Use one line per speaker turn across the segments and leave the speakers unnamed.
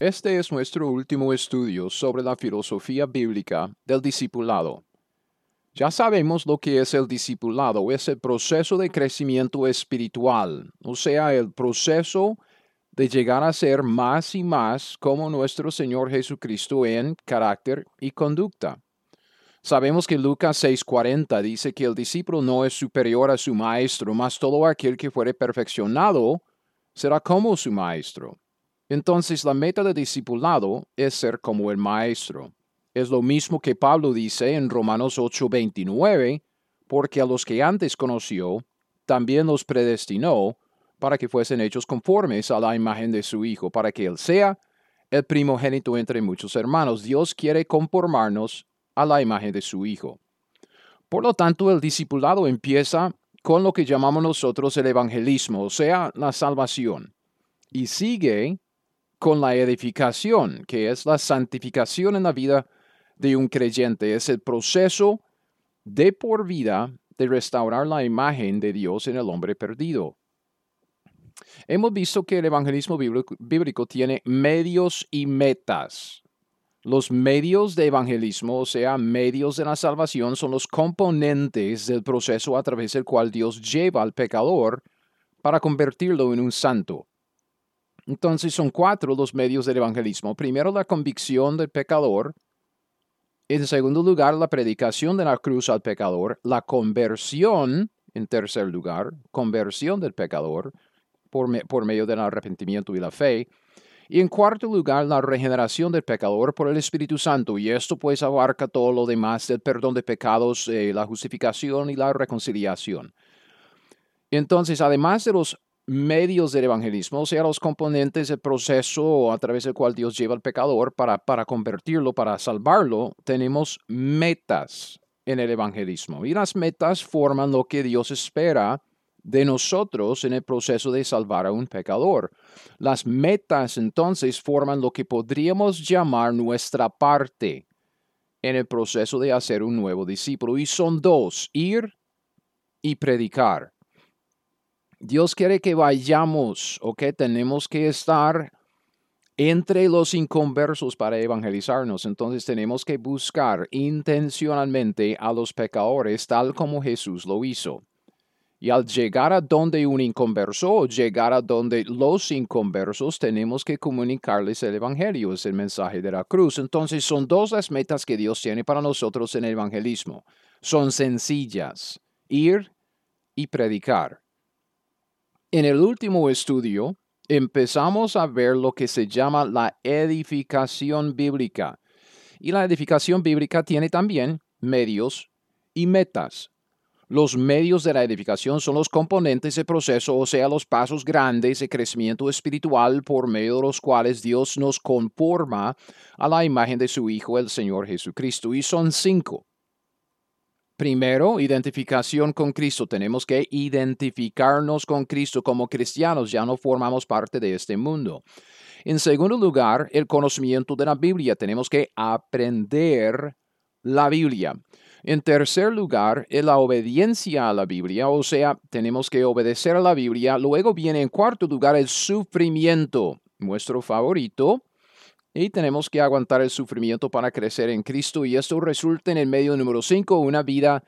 Este es nuestro último estudio sobre la filosofía bíblica del discipulado. Ya sabemos lo que es el discipulado, es el proceso de crecimiento espiritual, o sea, el proceso de llegar a ser más y más como nuestro Señor Jesucristo en carácter y conducta. Sabemos que Lucas 6:40 dice que el discípulo no es superior a su maestro, mas todo aquel que fuere perfeccionado será como su maestro. Entonces la meta del discipulado es ser como el Maestro. Es lo mismo que Pablo dice en Romanos 8:29, porque a los que antes conoció, también los predestinó para que fuesen hechos conformes a la imagen de su Hijo, para que Él sea el primogénito entre muchos hermanos. Dios quiere conformarnos a la imagen de su Hijo. Por lo tanto, el discipulado empieza con lo que llamamos nosotros el evangelismo, o sea, la salvación, y sigue con la edificación, que es la santificación en la vida de un creyente. Es el proceso de por vida de restaurar la imagen de Dios en el hombre perdido. Hemos visto que el evangelismo bíblico, tiene medios y metas. Los medios de evangelismo, o sea, medios de la salvación, son los componentes del proceso a través del cual Dios lleva al pecador para convertirlo en un santo. Entonces son cuatro los medios del evangelismo. Primero, la convicción del pecador. En segundo lugar, la predicación de la cruz al pecador. La conversión, en tercer lugar, conversión del pecador por, por medio del arrepentimiento y la fe. Y en cuarto lugar, la regeneración del pecador por el Espíritu Santo. Y esto pues abarca todo lo demás del perdón de pecados, eh, la justificación y la reconciliación. Entonces, además de los medios del evangelismo, o sea, los componentes del proceso a través del cual Dios lleva al pecador para, para convertirlo, para salvarlo, tenemos metas en el evangelismo. Y las metas forman lo que Dios espera de nosotros en el proceso de salvar a un pecador. Las metas entonces forman lo que podríamos llamar nuestra parte en el proceso de hacer un nuevo discípulo. Y son dos, ir y predicar. Dios quiere que vayamos, ¿ok? Tenemos que estar entre los inconversos para evangelizarnos. Entonces tenemos que buscar intencionalmente a los pecadores tal como Jesús lo hizo. Y al llegar a donde un inconverso, llegar a donde los inconversos, tenemos que comunicarles el Evangelio, es el mensaje de la cruz. Entonces son dos las metas que Dios tiene para nosotros en el evangelismo. Son sencillas, ir y predicar. En el último estudio empezamos a ver lo que se llama la edificación bíblica. Y la edificación bíblica tiene también medios y metas. Los medios de la edificación son los componentes del proceso, o sea, los pasos grandes de crecimiento espiritual por medio de los cuales Dios nos conforma a la imagen de su Hijo, el Señor Jesucristo. Y son cinco. Primero, identificación con Cristo. Tenemos que identificarnos con Cristo como cristianos. Ya no formamos parte de este mundo. En segundo lugar, el conocimiento de la Biblia. Tenemos que aprender la Biblia. En tercer lugar, la obediencia a la Biblia, o sea, tenemos que obedecer a la Biblia. Luego viene en cuarto lugar el sufrimiento, nuestro favorito, y tenemos que aguantar el sufrimiento para crecer en Cristo y esto resulta en el medio número 5, una vida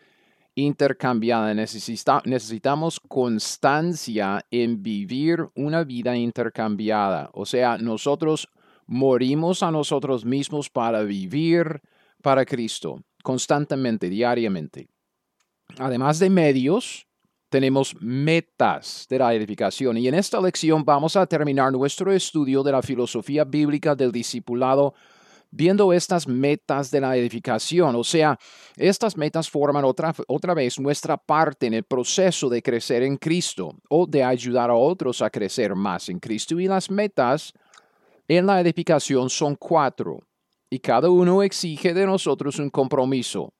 intercambiada. necesitamos constancia en vivir una vida intercambiada. O sea, nosotros morimos a nosotros mismos para vivir para Cristo, constantemente, diariamente. Además de medios, tenemos metas de la edificación. Y en esta lección vamos a terminar nuestro estudio de la filosofía bíblica del discipulado viendo estas metas de la edificación. O sea, estas metas forman otra, otra vez nuestra parte en el proceso de crecer en Cristo o de ayudar a otros a crecer más en Cristo. Y las metas en la edificación son cuatro, y cada uno exige de nosotros un compromiso.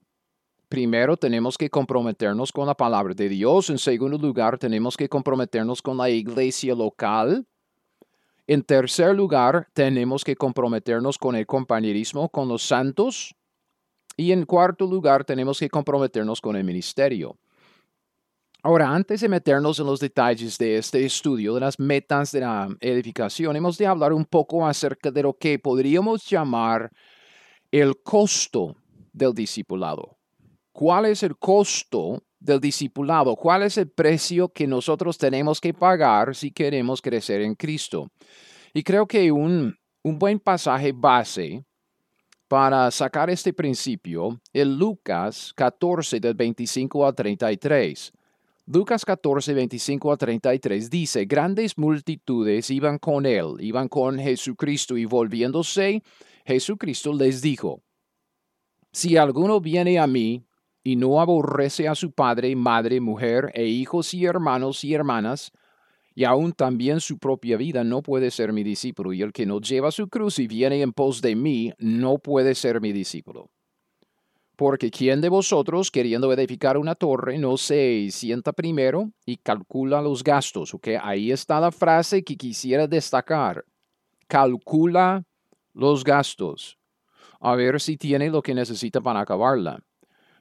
Primero tenemos que comprometernos con la palabra de Dios. En segundo lugar, tenemos que comprometernos con la iglesia local. En tercer lugar, tenemos que comprometernos con el compañerismo con los santos. Y en cuarto lugar, tenemos que comprometernos con el ministerio. Ahora, antes de meternos en los detalles de este estudio, de las metas de la edificación, hemos de hablar un poco acerca de lo que podríamos llamar el costo del discipulado. ¿Cuál es el costo del discipulado? ¿Cuál es el precio que nosotros tenemos que pagar si queremos crecer en Cristo? Y creo que un, un buen pasaje base para sacar este principio es Lucas 14 del 25 al 33. Lucas 14, 25 a 33 dice, grandes multitudes iban con él, iban con Jesucristo y volviéndose, Jesucristo les dijo, si alguno viene a mí y no aborrece a su padre, madre, mujer e hijos y hermanos y hermanas, y aún también su propia vida no puede ser mi discípulo, y el que no lleva su cruz y viene en pos de mí no puede ser mi discípulo. Porque ¿quién de vosotros, queriendo edificar una torre, no se sienta primero y calcula los gastos? Ok, ahí está la frase que quisiera destacar. Calcula los gastos. A ver si tiene lo que necesita para acabarla.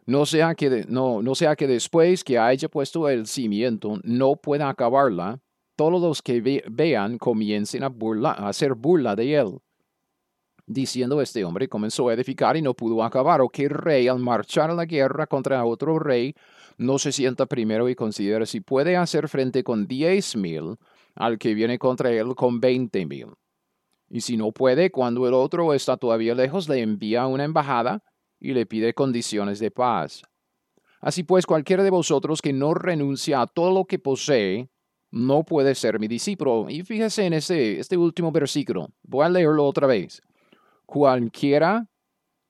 No sea que, no, no sea que después que haya puesto el cimiento no pueda acabarla, todos los que vean comiencen a, burla, a hacer burla de él diciendo este hombre comenzó a edificar y no pudo acabar, o que rey al marchar a la guerra contra otro rey no se sienta primero y considera si puede hacer frente con diez mil al que viene contra él con veinte mil. Y si no puede, cuando el otro está todavía lejos, le envía una embajada y le pide condiciones de paz. Así pues, cualquiera de vosotros que no renuncia a todo lo que posee, no puede ser mi discípulo. Y fíjese en este, este último versículo. Voy a leerlo otra vez cualquiera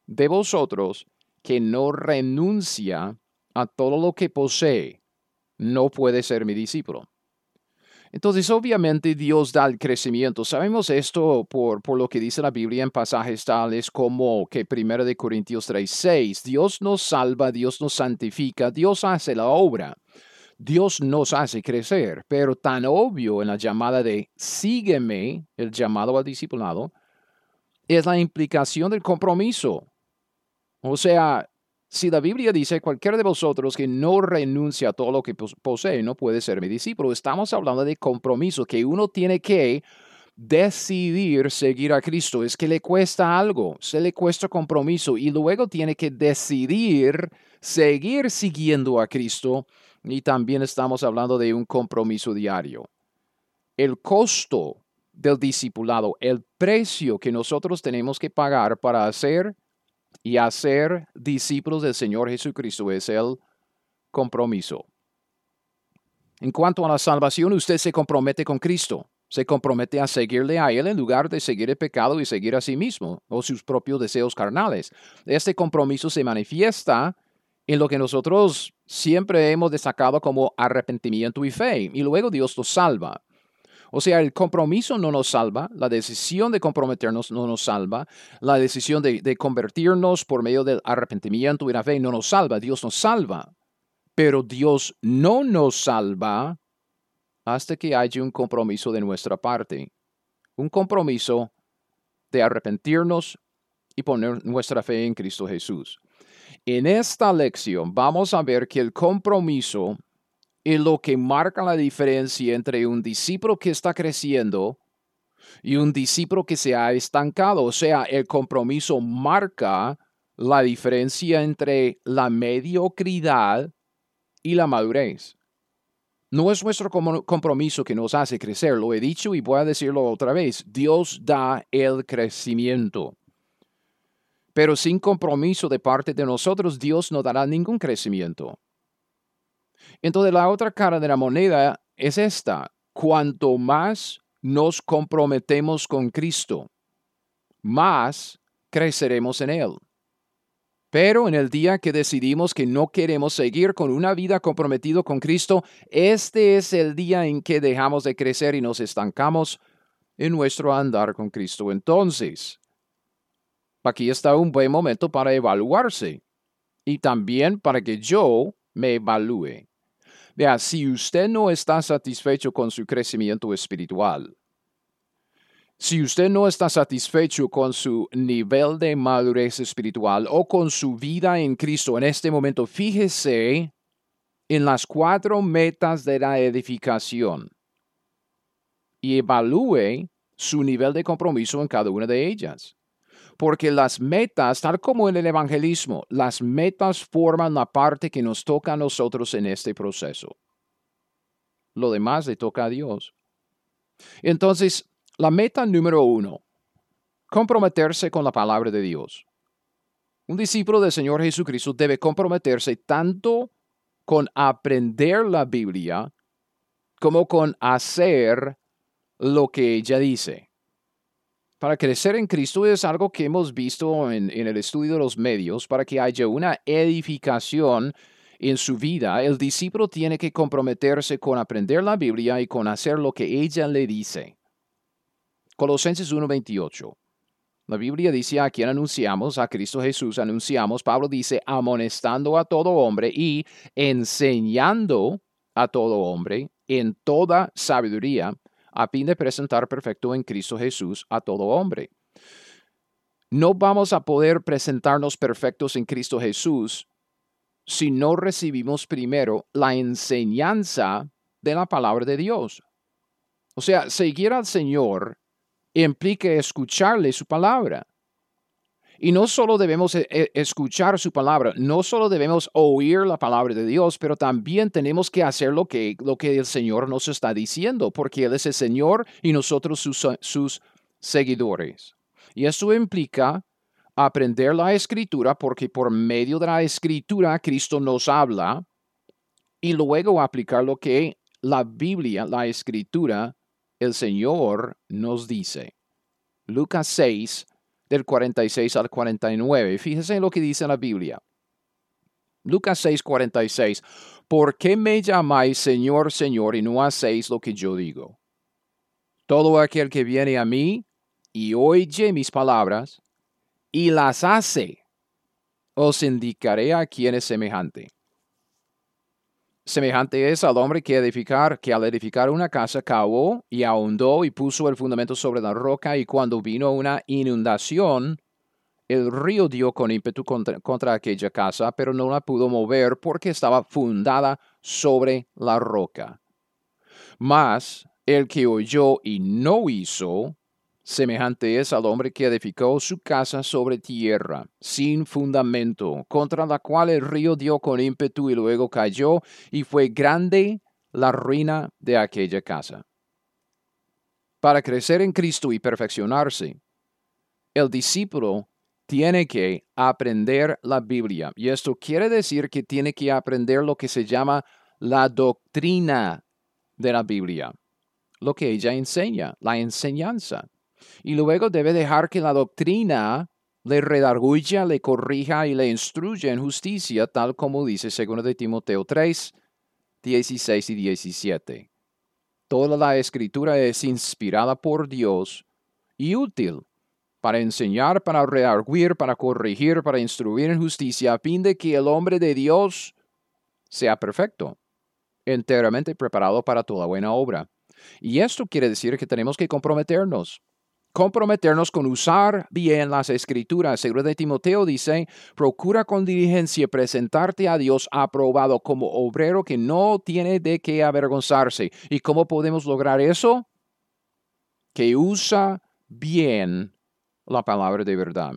de vosotros que no renuncia a todo lo que posee, no puede ser mi discípulo. Entonces, obviamente Dios da el crecimiento. Sabemos esto por, por lo que dice la Biblia en pasajes tales como que 1 de Corintios 3:6, Dios nos salva, Dios nos santifica, Dios hace la obra. Dios nos hace crecer, pero tan obvio en la llamada de sígueme, el llamado al discipulado, es la implicación del compromiso. O sea, si la Biblia dice, cualquiera de vosotros que no renuncia a todo lo que posee no puede ser mi discípulo, estamos hablando de compromiso, que uno tiene que decidir seguir a Cristo. Es que le cuesta algo, se le cuesta compromiso y luego tiene que decidir seguir siguiendo a Cristo y también estamos hablando de un compromiso diario. El costo del discipulado, el precio que nosotros tenemos que pagar para hacer y hacer discípulos del Señor Jesucristo es el compromiso. En cuanto a la salvación, usted se compromete con Cristo, se compromete a seguirle a Él en lugar de seguir el pecado y seguir a sí mismo o sus propios deseos carnales. Este compromiso se manifiesta en lo que nosotros siempre hemos destacado como arrepentimiento y fe, y luego Dios nos salva. O sea, el compromiso no nos salva, la decisión de comprometernos no nos salva, la decisión de, convertirnos por medio del arrepentimiento y la fe no nos salva, Dios nos salva. Pero Dios no nos salva hasta que haya un compromiso de nuestra parte, un compromiso de arrepentirnos y poner nuestra fe en Cristo Jesús. En esta lección vamos a ver que el compromiso y lo que marca la diferencia entre un discípulo que está creciendo y un discípulo que se ha estancado. O sea, el compromiso marca la diferencia entre la mediocridad y la madurez. No es nuestro compromiso que nos hace crecer, lo he dicho y voy a decirlo otra vez, Dios da el crecimiento. Pero sin compromiso de parte de nosotros, Dios no dará ningún crecimiento. Entonces la otra cara de la moneda es esta. Cuanto más nos comprometemos con Cristo, más creceremos en Él. Pero en el día que decidimos que no queremos seguir con una vida comprometida con Cristo, este es el día en que dejamos de crecer y nos estancamos en nuestro andar con Cristo entonces. Aquí está un buen momento para evaluarse y también para que yo me evalúe. Vea, si usted no está satisfecho con su crecimiento espiritual, si usted no está satisfecho con su nivel de madurez espiritual o con su vida en Cristo en este momento, fíjese en las cuatro metas de la edificación y evalúe su nivel de compromiso en cada una de ellas. Porque las metas, tal como en el evangelismo, las metas forman la parte que nos toca a nosotros en este proceso. Lo demás le toca a Dios. Entonces, la meta número uno, comprometerse con la palabra de Dios. Un discípulo del Señor Jesucristo debe comprometerse tanto con aprender la Biblia como con hacer lo que ella dice. Para crecer en Cristo es algo que hemos visto en, el estudio de los medios, para que haya una edificación en su vida, el discípulo tiene que comprometerse con aprender la Biblia y con hacer lo que ella le dice. Colosenses 1:28. La Biblia dice a quien anunciamos, a Cristo Jesús anunciamos, Pablo dice, amonestando a todo hombre y enseñando a todo hombre en toda sabiduría, a fin de presentar perfecto en Cristo Jesús a todo hombre. No vamos a poder presentarnos perfectos en Cristo Jesús si no recibimos primero la enseñanza de la palabra de Dios. O sea, seguir al Señor implica escucharle su palabra. Y no solo debemos eh, eh, escuchar su palabra, no solo debemos oír la palabra de Dios, pero también tenemos que hacer lo que, lo que el Señor nos está diciendo, porque Él es el Señor y nosotros sus, sus seguidores. Y eso implica aprender la escritura, porque por medio de la escritura Cristo nos habla, y luego aplicar lo que la Biblia, la escritura, el Señor nos dice. Lucas 6, del 46 al 49. Fíjese en lo que dice la Biblia. Lucas 6, 46. ¿Por qué me llamáis Señor, Señor y no hacéis lo que yo digo? Todo aquel que viene a mí y oye mis palabras y las hace, os indicaré a quién es semejante Semejante es al hombre que edificar, que al edificar una casa cavó y ahondó y puso el fundamento sobre la roca y cuando vino una inundación, el río dio con ímpetu contra, contra, aquella casa, pero no la pudo mover porque estaba fundada sobre la roca. Mas el que oyó y no hizo, Semejante es al hombre que edificó su casa sobre tierra, sin fundamento, contra la cual el río dio con ímpetu y luego cayó, y fue grande la ruina de aquella casa. Para crecer en Cristo y perfeccionarse, el discípulo tiene que aprender la Biblia. Y esto quiere decir que tiene que aprender lo que se llama la doctrina de la Biblia, lo que ella enseña, la enseñanza y luego debe dejar que la doctrina le redarguya, le corrija y le instruya en justicia, tal como dice 2 de Timoteo 3, 16 y 17. Toda la escritura es inspirada por Dios y útil para enseñar, para redarguir, para corregir, para instruir en justicia, a fin de que el hombre de Dios sea perfecto, enteramente preparado para toda buena obra. Y esto quiere decir que tenemos que comprometernos comprometernos con usar bien las escrituras. Seguro de Timoteo dice, procura con diligencia presentarte a Dios aprobado como obrero que no tiene de qué avergonzarse. ¿Y cómo podemos lograr eso? Que usa bien la palabra de verdad.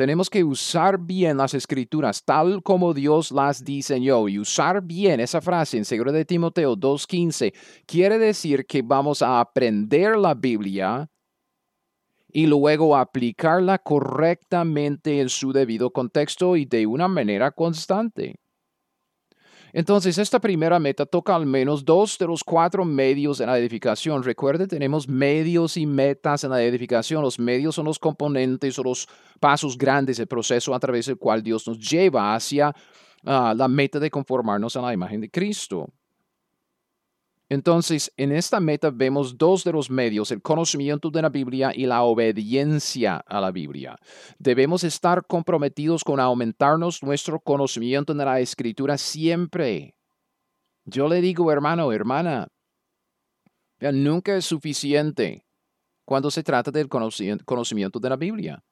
Tenemos que usar bien las escrituras tal como Dios las diseñó y usar bien esa frase en 2 de Timoteo 2.15 quiere decir que vamos a aprender la Biblia y luego aplicarla correctamente en su debido contexto y de una manera constante. Entonces, esta primera meta toca al menos dos de los cuatro medios en la edificación. Recuerde, tenemos medios y metas en la edificación. Los medios son los componentes o los pasos grandes del proceso a través del cual Dios nos lleva hacia ah, la meta de conformarnos a la imagen de Cristo. Entonces, en esta meta vemos dos de los medios, el conocimiento de la Biblia y la obediencia a la Biblia. Debemos estar comprometidos con aumentarnos nuestro conocimiento de la Escritura siempre. Yo le digo, hermano, hermana, nunca es suficiente cuando se trata del conocimiento de la Biblia.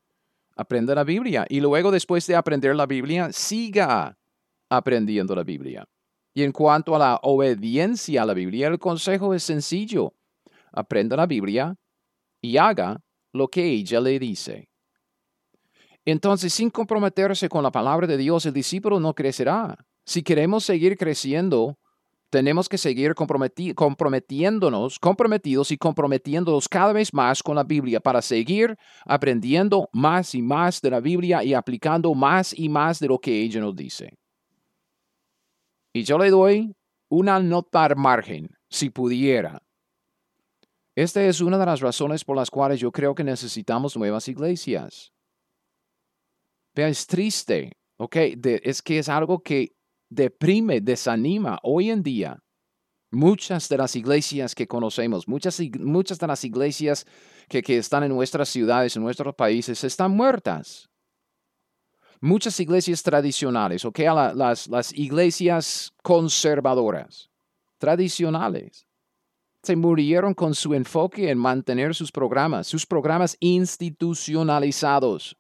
Aprenda la Biblia y luego después de aprender la Biblia, siga aprendiendo la Biblia. Y en cuanto a la obediencia a la Biblia, el consejo es sencillo. Aprenda la Biblia y haga lo que ella le dice. Entonces, sin comprometerse con la palabra de Dios, el discípulo no crecerá. Si queremos seguir creciendo, tenemos que seguir comprometiéndonos, comprometidos y comprometiéndonos cada vez más con la Biblia para seguir aprendiendo más y más de la Biblia y aplicando más y más de lo que ella nos dice. Y yo le doy una nota al margen, si pudiera. Esta es una de las razones por las cuales yo creo que necesitamos nuevas iglesias. Vea, es triste, ¿ok? es que es algo que deprime, desanima hoy en día. Muchas de las iglesias que conocemos, muchas, muchas de las iglesias que, que están en nuestras ciudades, en nuestros países, están muertas muchas iglesias tradicionales, ¿ok? las, las iglesias conservadoras, tradicionales, se murieron con su enfoque en mantener sus programas, sus programas institucionalizados.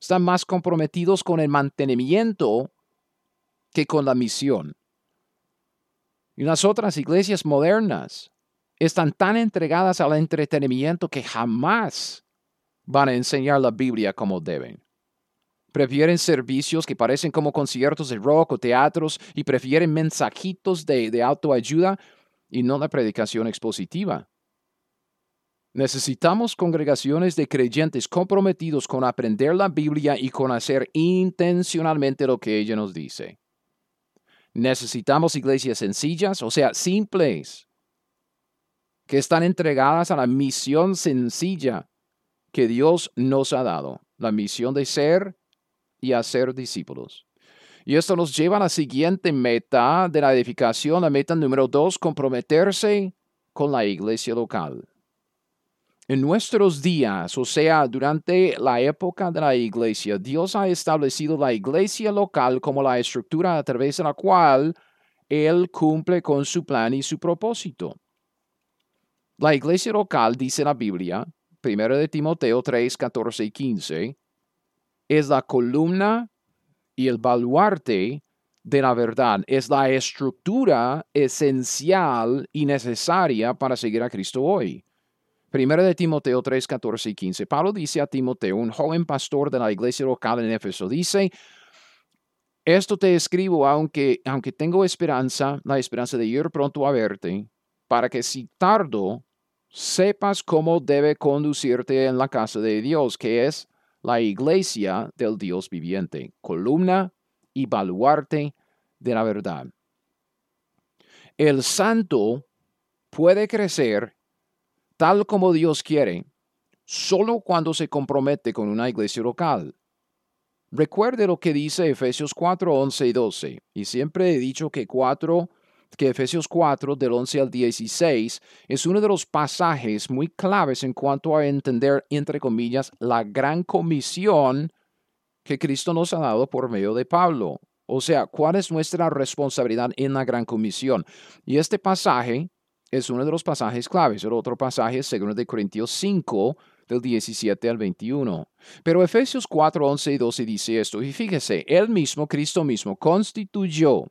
Están más comprometidos con el mantenimiento que con la misión. Y las otras iglesias modernas están tan entregadas al entretenimiento que jamás van a enseñar la Biblia como deben. Prefieren servicios que parecen como conciertos de rock o teatros y prefieren mensajitos de, de autoayuda y no la predicación expositiva. Necesitamos congregaciones de creyentes comprometidos con aprender la Biblia y con hacer intencionalmente lo que ella nos dice. Necesitamos iglesias sencillas, o sea, simples, que están entregadas a la misión sencilla que Dios nos ha dado, la misión de ser y hacer discípulos. Y esto nos lleva a la siguiente meta de la edificación, la meta número dos, comprometerse con la iglesia local. En nuestros días, o sea, durante la época de la iglesia, Dios ha establecido la iglesia local como la estructura a través de la cual Él cumple con su plan y su propósito. La iglesia local, dice la Biblia, 1 de Timoteo 3, 14 y 15, es la columna y el baluarte de la verdad, es la estructura esencial y necesaria para seguir a Cristo hoy. Primero de Timoteo 3, 14 y 15. Pablo dice a Timoteo, un joven pastor de la iglesia local en Éfeso, dice, esto te escribo aunque, aunque tengo esperanza, la esperanza de ir pronto a verte, para que si tardo, sepas cómo debe conducirte en la casa de Dios, que es la iglesia del Dios viviente, columna y baluarte de la verdad. El santo puede crecer tal como Dios quiere solo cuando se compromete con una iglesia local. Recuerde lo que dice Efesios 4, 11 y 12. Y siempre he dicho que 4 que Efesios 4, del 11 al 16, es uno de los pasajes muy claves en cuanto a entender, entre comillas, la gran comisión que Cristo nos ha dado por medio de Pablo. O sea, ¿cuál es nuestra responsabilidad en la gran comisión? Y este pasaje es uno de los pasajes claves. El otro pasaje es 2 de Corintios 5, del 17 al 21. Pero Efesios 4, 11 y 12 dice esto. Y fíjese, él mismo, Cristo mismo, constituyó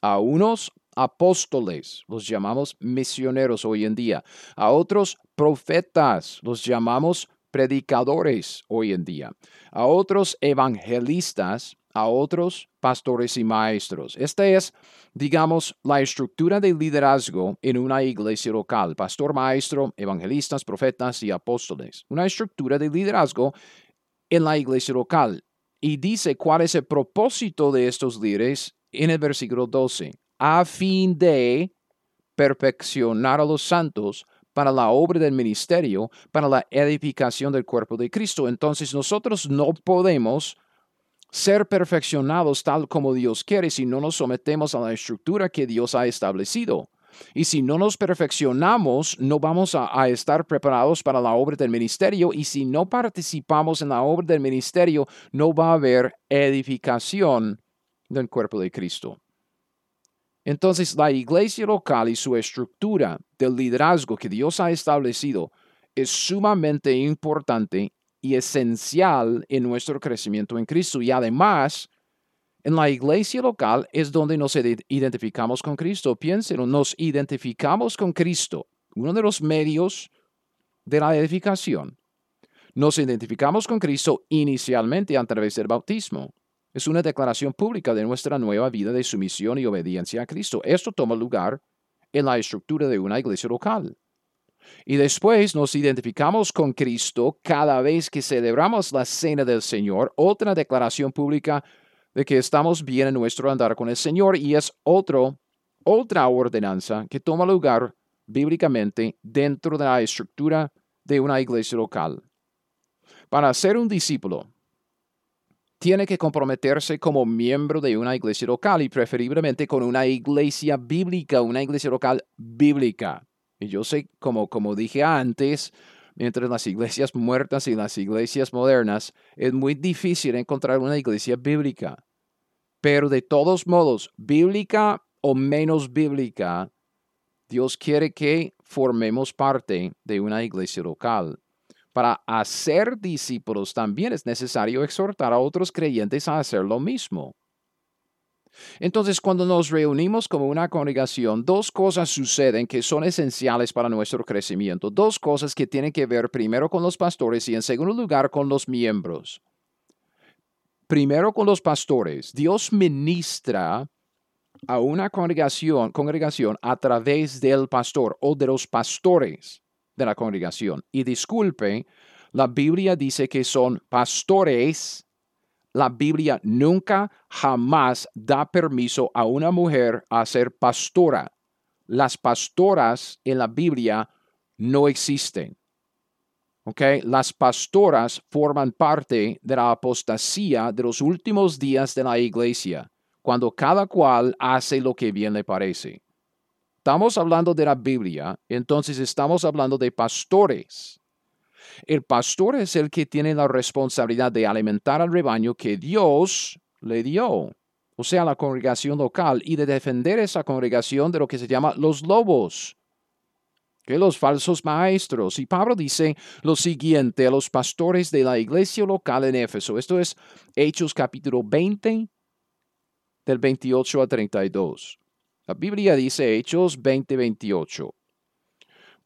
a unos apóstoles, los llamamos misioneros hoy en día. A otros profetas, los llamamos predicadores hoy en día. A otros evangelistas, a otros pastores y maestros. Esta es, digamos, la estructura de liderazgo en una iglesia local. Pastor, maestro, evangelistas, profetas y apóstoles. Una estructura de liderazgo en la iglesia local. Y dice cuál es el propósito de estos líderes en el versículo 12 a fin de perfeccionar a los santos para la obra del ministerio, para la edificación del cuerpo de Cristo. Entonces nosotros no podemos ser perfeccionados tal como Dios quiere si no nos sometemos a la estructura que Dios ha establecido. Y si no nos perfeccionamos, no vamos a, estar preparados para la obra del ministerio. Y si no participamos en la obra del ministerio, no va a haber edificación del cuerpo de Cristo. Entonces, la iglesia local y su estructura del liderazgo que Dios ha establecido es sumamente importante y esencial en nuestro crecimiento en Cristo. Y además, en la iglesia local es donde nos identificamos con Cristo. Piénsenlo, nos identificamos con Cristo, uno de los medios de la edificación. Nos identificamos con Cristo inicialmente a través del bautismo. Es una declaración pública de nuestra nueva vida de sumisión y obediencia a Cristo. Esto toma lugar en la estructura de una iglesia local. Y después nos identificamos con Cristo cada vez que celebramos la cena del Señor, otra declaración pública de que estamos bien en nuestro andar con el Señor y es otro, otra ordenanza que toma lugar bíblicamente dentro de la estructura de una iglesia local. Para ser un discípulo, tiene que comprometerse como miembro de una iglesia local y preferiblemente con una iglesia bíblica, una iglesia local bíblica. Y yo sé, como, como dije antes, entre las iglesias muertas y las iglesias modernas, es muy difícil encontrar una iglesia bíblica. Pero de todos modos, bíblica o menos bíblica, Dios quiere que formemos parte de una iglesia local. Para hacer discípulos también es necesario exhortar a otros creyentes a hacer lo mismo. Entonces, cuando nos reunimos como una congregación, dos cosas suceden que son esenciales para nuestro crecimiento. Dos cosas que tienen que ver primero con los pastores y en segundo lugar con los miembros. Primero con los pastores. Dios ministra a una congregación, a través del pastor o de los pastores de la congregación. Y disculpe, la Biblia dice que son pastores la Biblia nunca, jamás da permiso a una mujer a ser pastora. Las pastoras en la Biblia no existen. Okay? Las pastoras forman parte de la apostasía de los últimos días de la iglesia, cuando cada cual hace lo que bien le parece. Estamos hablando de la Biblia, entonces estamos hablando de pastores. El pastor es el que tiene la responsabilidad de alimentar al rebaño que Dios le dio, o sea, la congregación local, y de defender esa congregación de lo que se llama los lobos, que los falsos maestros. Y Pablo dice lo siguiente a los pastores de la iglesia local en Éfeso. Esto es Hechos capítulo 20, del 28 al 32. La Biblia dice Hechos 20, 28.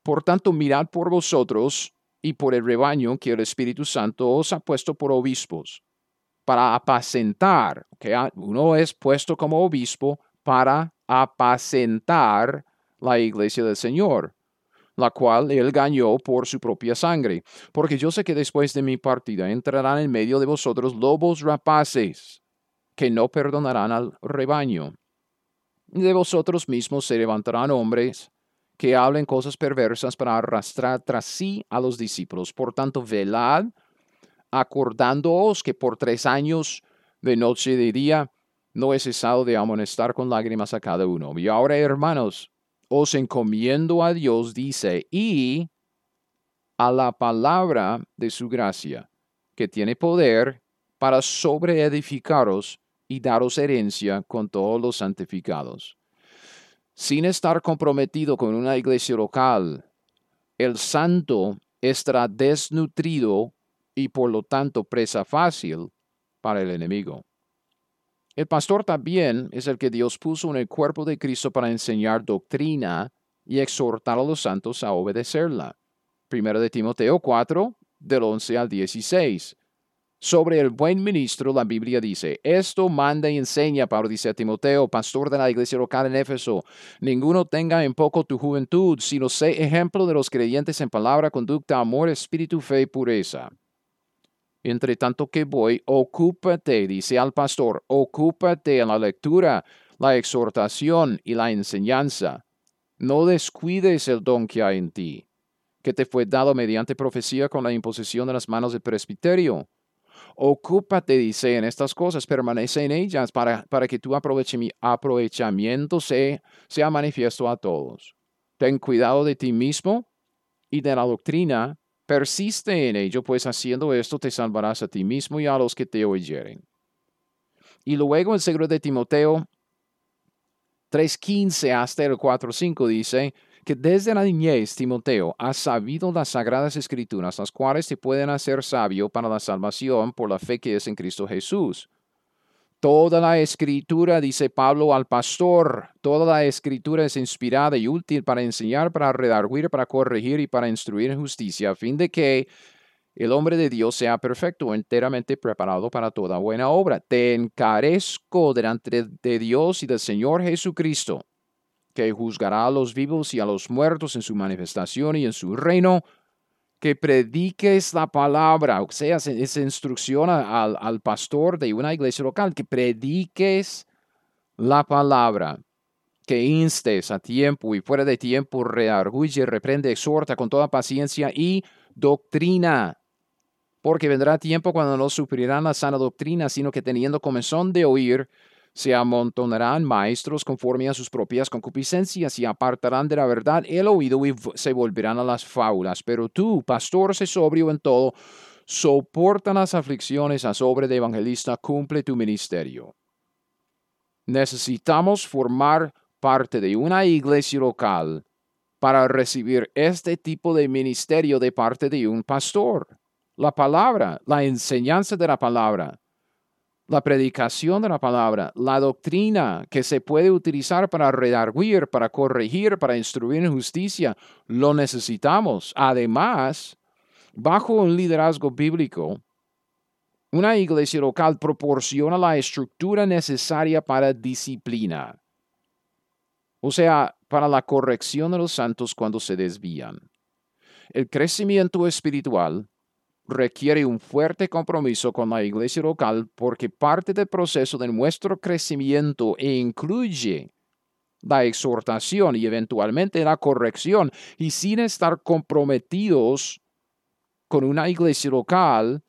Por tanto, mirad por vosotros y por el rebaño que el Espíritu Santo os ha puesto por obispos, para apacentar, que uno es puesto como obispo para apacentar la iglesia del Señor, la cual él ganó por su propia sangre, porque yo sé que después de mi partida entrarán en medio de vosotros lobos rapaces, que no perdonarán al rebaño. De vosotros mismos se levantarán hombres que hablen cosas perversas para arrastrar tras sí a los discípulos. Por tanto, velad, acordándoos que por tres años de noche y de día no he cesado de amonestar con lágrimas a cada uno. Y ahora, hermanos, os encomiendo a Dios, dice, y a la palabra de su gracia, que tiene poder para sobreedificaros y daros herencia con todos los santificados sin estar comprometido con una iglesia local, el santo estará desnutrido y por lo tanto presa fácil para el enemigo. El pastor también es el que Dios puso en el cuerpo de Cristo para enseñar doctrina y exhortar a los santos a obedecerla. Primero de Timoteo 4, del 11 al 16. Sobre el buen ministro, la Biblia dice, esto manda y enseña, Pablo dice a Timoteo, pastor de la iglesia local en Éfeso, ninguno tenga en poco tu juventud, sino sé ejemplo de los creyentes en palabra, conducta, amor, espíritu, fe y pureza. Entre tanto que voy, ocúpate, dice al pastor, ocúpate en la lectura, la exhortación y la enseñanza. No descuides el don que hay en ti, que te fue dado mediante profecía con la imposición de las manos del presbiterio Ocúpate, dice, en estas cosas, permanece en ellas para, para que tu aprovechamiento sea, sea manifiesto a todos. Ten cuidado de ti mismo y de la doctrina, persiste en ello, pues haciendo esto te salvarás a ti mismo y a los que te oyeren. Y luego en segundo de Timoteo 3.15 hasta el 4.5 dice, que desde la niñez, Timoteo, has sabido las sagradas escrituras, las cuales te pueden hacer sabio para la salvación por la fe que es en Cristo Jesús. Toda la escritura, dice Pablo al pastor, toda la escritura es inspirada y útil para enseñar, para redarguir, para corregir y para instruir en justicia, a fin de que el hombre de Dios sea perfecto, enteramente preparado para toda buena obra. Te encarezco delante de Dios y del Señor Jesucristo que juzgará a los vivos y a los muertos en su manifestación y en su reino, que prediques la palabra, o sea, esa instrucción al, al pastor de una iglesia local, que prediques la palabra, que instes a tiempo y fuera de tiempo, rearguye, reprende, exhorta con toda paciencia y doctrina. Porque vendrá tiempo cuando no sufrirán la sana doctrina, sino que teniendo comezón de oír, se amontonarán maestros conforme a sus propias concupiscencias y apartarán de la verdad el oído y se volverán a las fábulas. Pero tú, pastor, sé sobrio en todo, soporta las aflicciones a sobre de evangelista, cumple tu ministerio. Necesitamos formar parte de una iglesia local para recibir este tipo de ministerio de parte de un pastor. La palabra, la enseñanza de la palabra, la predicación de la palabra, la doctrina que se puede utilizar para redarguir, para corregir, para instruir en justicia, lo necesitamos. Además, bajo un liderazgo bíblico, una iglesia local proporciona la estructura necesaria para disciplina, o sea, para la corrección de los santos cuando se desvían. El crecimiento espiritual requiere un fuerte compromiso con la iglesia local porque parte del proceso de nuestro crecimiento incluye la exhortación y eventualmente la corrección. Y sin estar comprometidos con una iglesia local,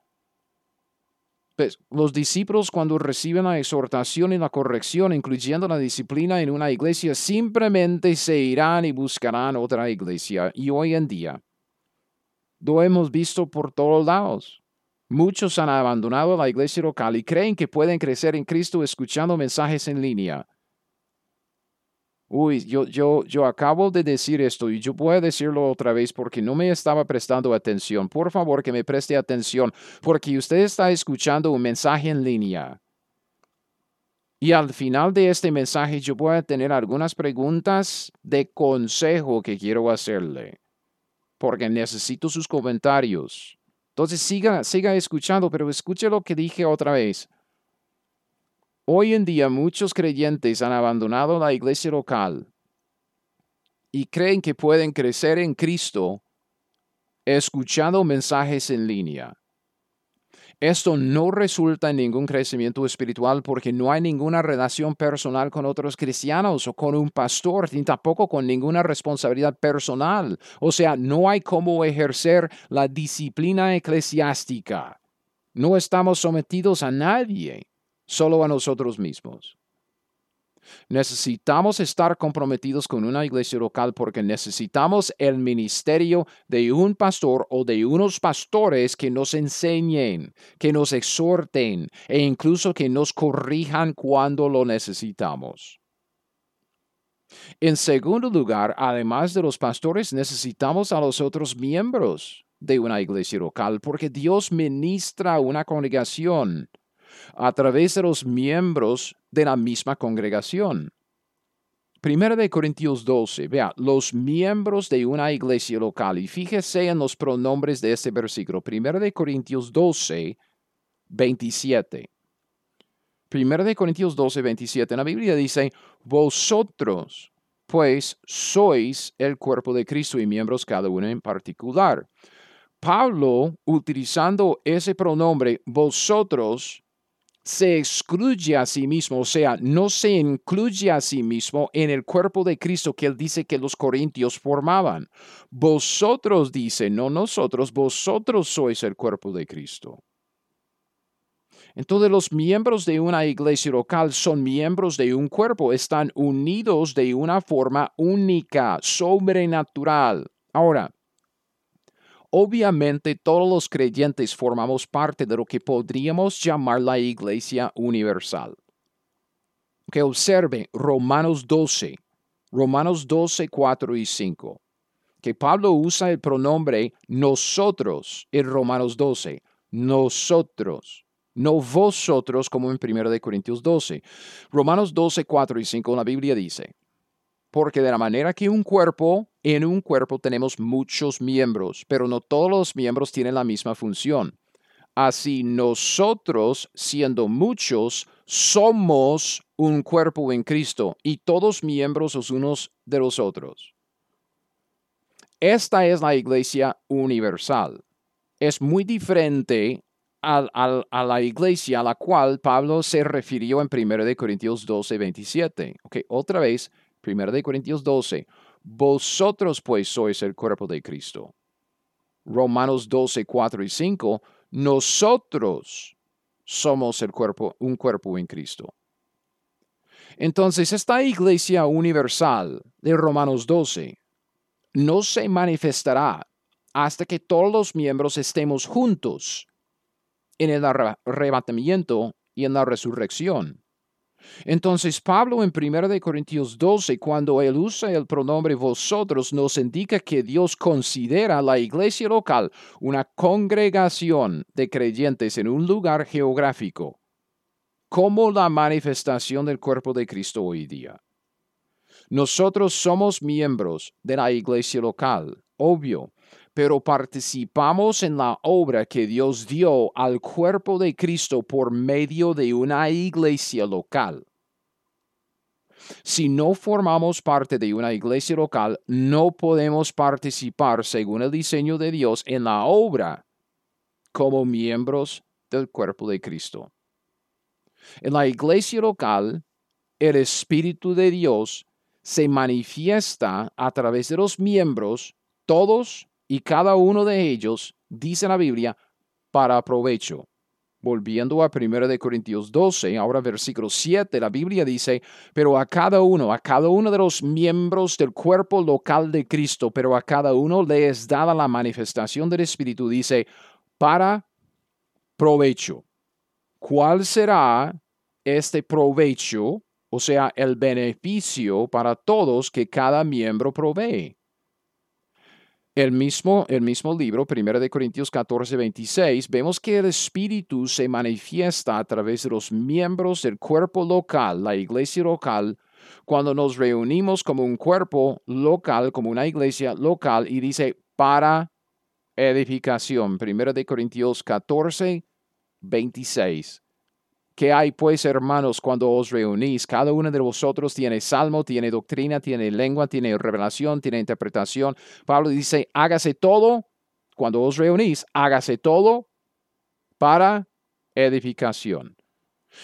pues, los discípulos cuando reciben la exhortación y la corrección, incluyendo la disciplina en una iglesia, simplemente se irán y buscarán otra iglesia. Y hoy en día, lo hemos visto por todos lados. Muchos han abandonado la iglesia local y creen que pueden crecer en Cristo escuchando mensajes en línea. Uy, yo, yo, yo acabo de decir esto y yo voy a decirlo otra vez porque no me estaba prestando atención. Por favor, que me preste atención porque usted está escuchando un mensaje en línea. Y al final de este mensaje yo voy a tener algunas preguntas de consejo que quiero hacerle porque necesito sus comentarios. Entonces siga, siga escuchando, pero escuche lo que dije otra vez. Hoy en día muchos creyentes han abandonado la iglesia local y creen que pueden crecer en Cristo escuchando mensajes en línea. Esto no resulta en ningún crecimiento espiritual porque no hay ninguna relación personal con otros cristianos o con un pastor, ni tampoco con ninguna responsabilidad personal. O sea, no hay cómo ejercer la disciplina eclesiástica. No estamos sometidos a nadie, solo a nosotros mismos. Necesitamos estar comprometidos con una iglesia local porque necesitamos el ministerio de un pastor o de unos pastores que nos enseñen, que nos exhorten e incluso que nos corrijan cuando lo necesitamos. En segundo lugar, además de los pastores, necesitamos a los otros miembros de una iglesia local porque Dios ministra una congregación a través de los miembros de la misma congregación. Primera de Corintios 12, vea, los miembros de una iglesia local, y fíjese en los pronombres de este versículo. Primera de Corintios 12, 27. Primera de Corintios 12, 27. En la Biblia dice, vosotros, pues, sois el cuerpo de Cristo y miembros cada uno en particular. Pablo, utilizando ese pronombre, vosotros, se excluye a sí mismo, o sea, no se incluye a sí mismo en el cuerpo de Cristo que él dice que los corintios formaban. Vosotros, dice, no nosotros, vosotros sois el cuerpo de Cristo. Entonces los miembros de una iglesia local son miembros de un cuerpo, están unidos de una forma única, sobrenatural. Ahora, obviamente todos los creyentes formamos parte de lo que podríamos llamar la iglesia universal. Que observe Romanos 12, Romanos 12, 4 y 5, que Pablo usa el pronombre nosotros en Romanos 12, nosotros no vosotros como en 1 Corintios 12. Romanos 12, 4 y 5 la Biblia dice, porque de la manera que un cuerpo, en un cuerpo tenemos muchos miembros, pero no todos los miembros tienen la misma función. Así nosotros, siendo muchos, somos un cuerpo en Cristo y todos miembros los unos de los otros. Esta es la iglesia universal. Es muy diferente a la iglesia a la cual Pablo se refirió en 1 Corintios 12, 27. Ok, otra vez, 1 Corintios 12. Vosotros pues sois el cuerpo de Cristo. Romanos 12, 4 y 5. Nosotros somos el cuerpo, un cuerpo en Cristo. Entonces, esta iglesia universal de Romanos 12 no se manifestará hasta que todos los miembros estemos juntos en el arrebatamiento y en la resurrección. Entonces Pablo en 1 Corintios 12, cuando él usa el pronombre vosotros, nos indica que Dios considera la iglesia local una congregación de creyentes en un lugar geográfico, como la manifestación del cuerpo de Cristo hoy día. Nosotros somos miembros de la iglesia local, obvio, pero participamos en la obra que Dios dio al cuerpo de Cristo por medio de una iglesia local. Si no formamos parte de una iglesia local, no podemos participar, según el diseño de Dios, en la obra como miembros del cuerpo de Cristo. En la iglesia local, el Espíritu de Dios se manifiesta a través de los miembros, todos y cada uno de ellos, dice la Biblia, para provecho. Volviendo a 1 de Corintios 12, ahora versículo 7, la Biblia dice, pero a cada uno, a cada uno de los miembros del cuerpo local de Cristo, pero a cada uno le es dada la manifestación del Espíritu, dice, para provecho. ¿Cuál será este provecho? O sea, el beneficio para todos que cada miembro provee. El mismo, el mismo libro, 1 de Corintios 14, 26, vemos que el Espíritu se manifiesta a través de los miembros del cuerpo local, la iglesia local, cuando nos reunimos como un cuerpo local, como una iglesia local, y dice para edificación. 1 de Corintios 14, 26. ¿Qué hay pues, hermanos, cuando os reunís? Cada uno de vosotros tiene salmo, tiene doctrina, tiene lengua, tiene revelación, tiene interpretación. Pablo dice, hágase todo, cuando os reunís, hágase todo para edificación.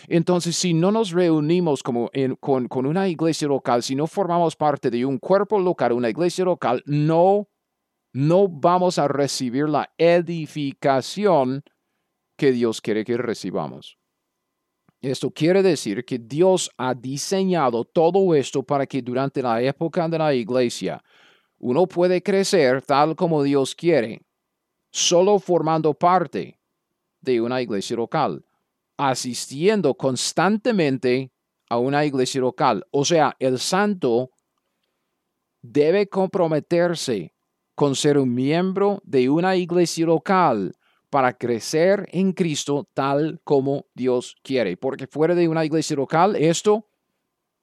Entonces, si no nos reunimos como con, con una iglesia local, si no formamos parte de un cuerpo local, una iglesia local, no, no vamos a recibir la edificación que Dios quiere que recibamos. Esto quiere decir que Dios ha diseñado todo esto para que durante la época de la iglesia uno puede crecer tal como Dios quiere, solo formando parte de una iglesia local, asistiendo constantemente a una iglesia local. O sea, el santo debe comprometerse con ser un miembro de una iglesia local para crecer en Cristo tal como Dios quiere. Porque fuera de una iglesia local esto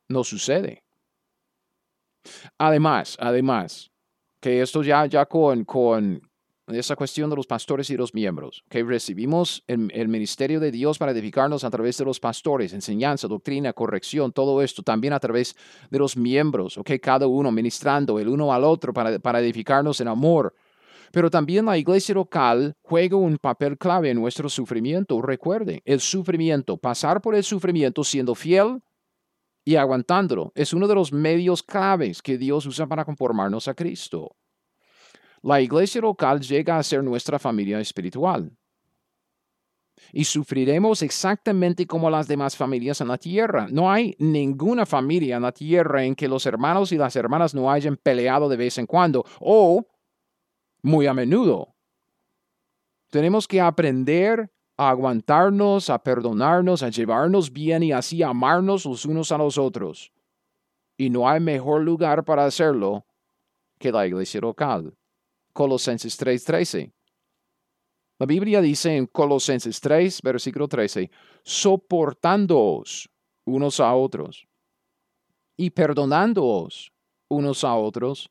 no sucede. Además, además, que esto ya, ya con, con esa cuestión de los pastores y los miembros, que recibimos el, ministerio de Dios para edificarnos a través de los pastores, enseñanza, doctrina, corrección, todo esto, también a través de los miembros, ok, cada uno ministrando el uno al otro para, para edificarnos en amor pero también la iglesia local juega un papel clave en nuestro sufrimiento. Recuerde, el sufrimiento, pasar por el sufrimiento siendo fiel y aguantándolo, es uno de los medios claves que Dios usa para conformarnos a Cristo. La iglesia local llega a ser nuestra familia espiritual. y sufriremos exactamente como las demás familias en la tierra. No hay ninguna familia en la tierra en que los hermanos y las hermanas no hayan peleado de vez en cuando o muy a menudo. Tenemos que aprender a aguantarnos, a perdonarnos, a llevarnos bien y así amarnos los unos a los otros. Y no hay mejor lugar para hacerlo que la iglesia local. Colosenses 3:13. La Biblia dice en Colosenses 3, versículo 13, soportándoos unos a otros y perdonándoos unos a otros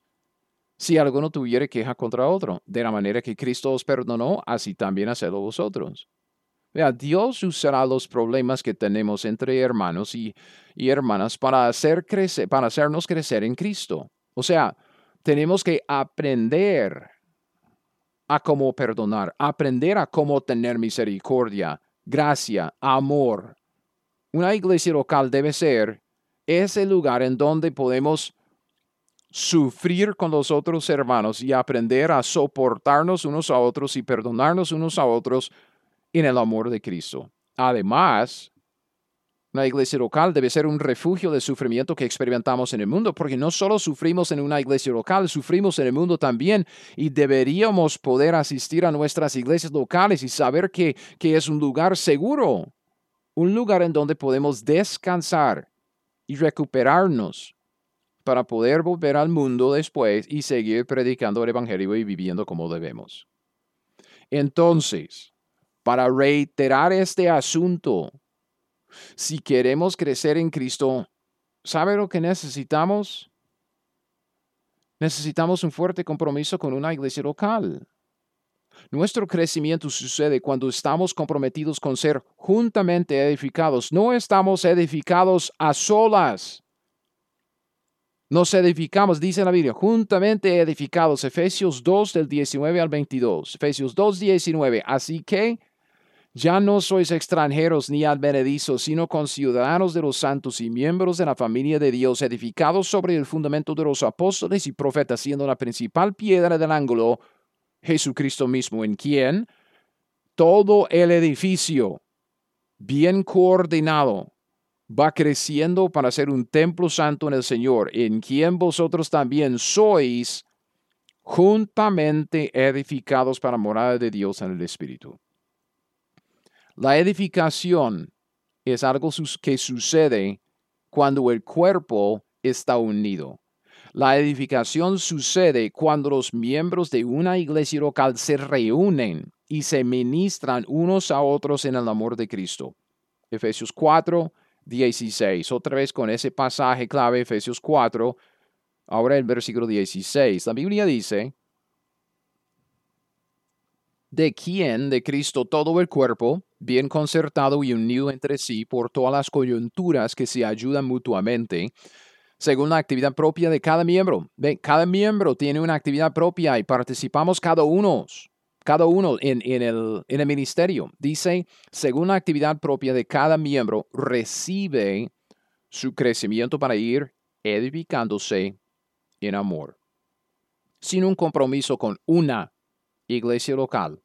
si alguno tuviere queja contra otro, de la manera que Cristo os perdonó, así también hacedlo vosotros. Vea, Dios usará los problemas que tenemos entre hermanos y, hermanas para, hacer crecer, para hacernos crecer en Cristo. O sea, tenemos que aprender a cómo perdonar, aprender a cómo tener misericordia, gracia, amor. Una iglesia local debe ser ese lugar en donde podemos sufrir con los otros hermanos y aprender a soportarnos unos a otros y perdonarnos unos a otros en el amor de Cristo. Además, una iglesia local debe ser un refugio de sufrimiento que experimentamos en el mundo, porque no solo sufrimos en una iglesia local, sufrimos en el mundo también y deberíamos poder asistir a nuestras iglesias locales y saber que, que es un lugar seguro, un lugar en donde podemos descansar y recuperarnos para poder volver al mundo después y seguir predicando el Evangelio y viviendo como debemos. Entonces, para reiterar este asunto, si queremos crecer en Cristo, ¿sabe lo que necesitamos? Necesitamos un fuerte compromiso con una iglesia local. Nuestro crecimiento sucede cuando estamos comprometidos con ser juntamente edificados. No estamos edificados a solas. Nos edificamos, dice la Biblia, juntamente edificados. Efesios 2 del 19 al 22. Efesios 2, 19. Así que ya no sois extranjeros ni advenedizos, sino conciudadanos de los santos y miembros de la familia de Dios, edificados sobre el fundamento de los apóstoles y profetas, siendo la principal piedra del ángulo Jesucristo mismo, en quien todo el edificio, bien coordinado, va creciendo para ser un templo santo en el Señor, en quien vosotros también sois juntamente edificados para morada de Dios en el Espíritu. La edificación es algo que sucede cuando el cuerpo está unido. La edificación sucede cuando los miembros de una iglesia local se reúnen y se ministran unos a otros en el amor de Cristo. Efesios 4, 16. Otra vez con ese pasaje clave, Efesios 4, ahora el versículo 16. La Biblia dice, de quien, de Cristo, todo el cuerpo, bien concertado y unido entre sí por todas las coyunturas que se ayudan mutuamente, según la actividad propia de cada miembro. cada miembro tiene una actividad propia y participamos cada uno, cada uno en, el, ministerio. Dice, según la actividad propia de cada miembro, recibe su crecimiento para ir edificándose en amor. Sin un compromiso con una iglesia local,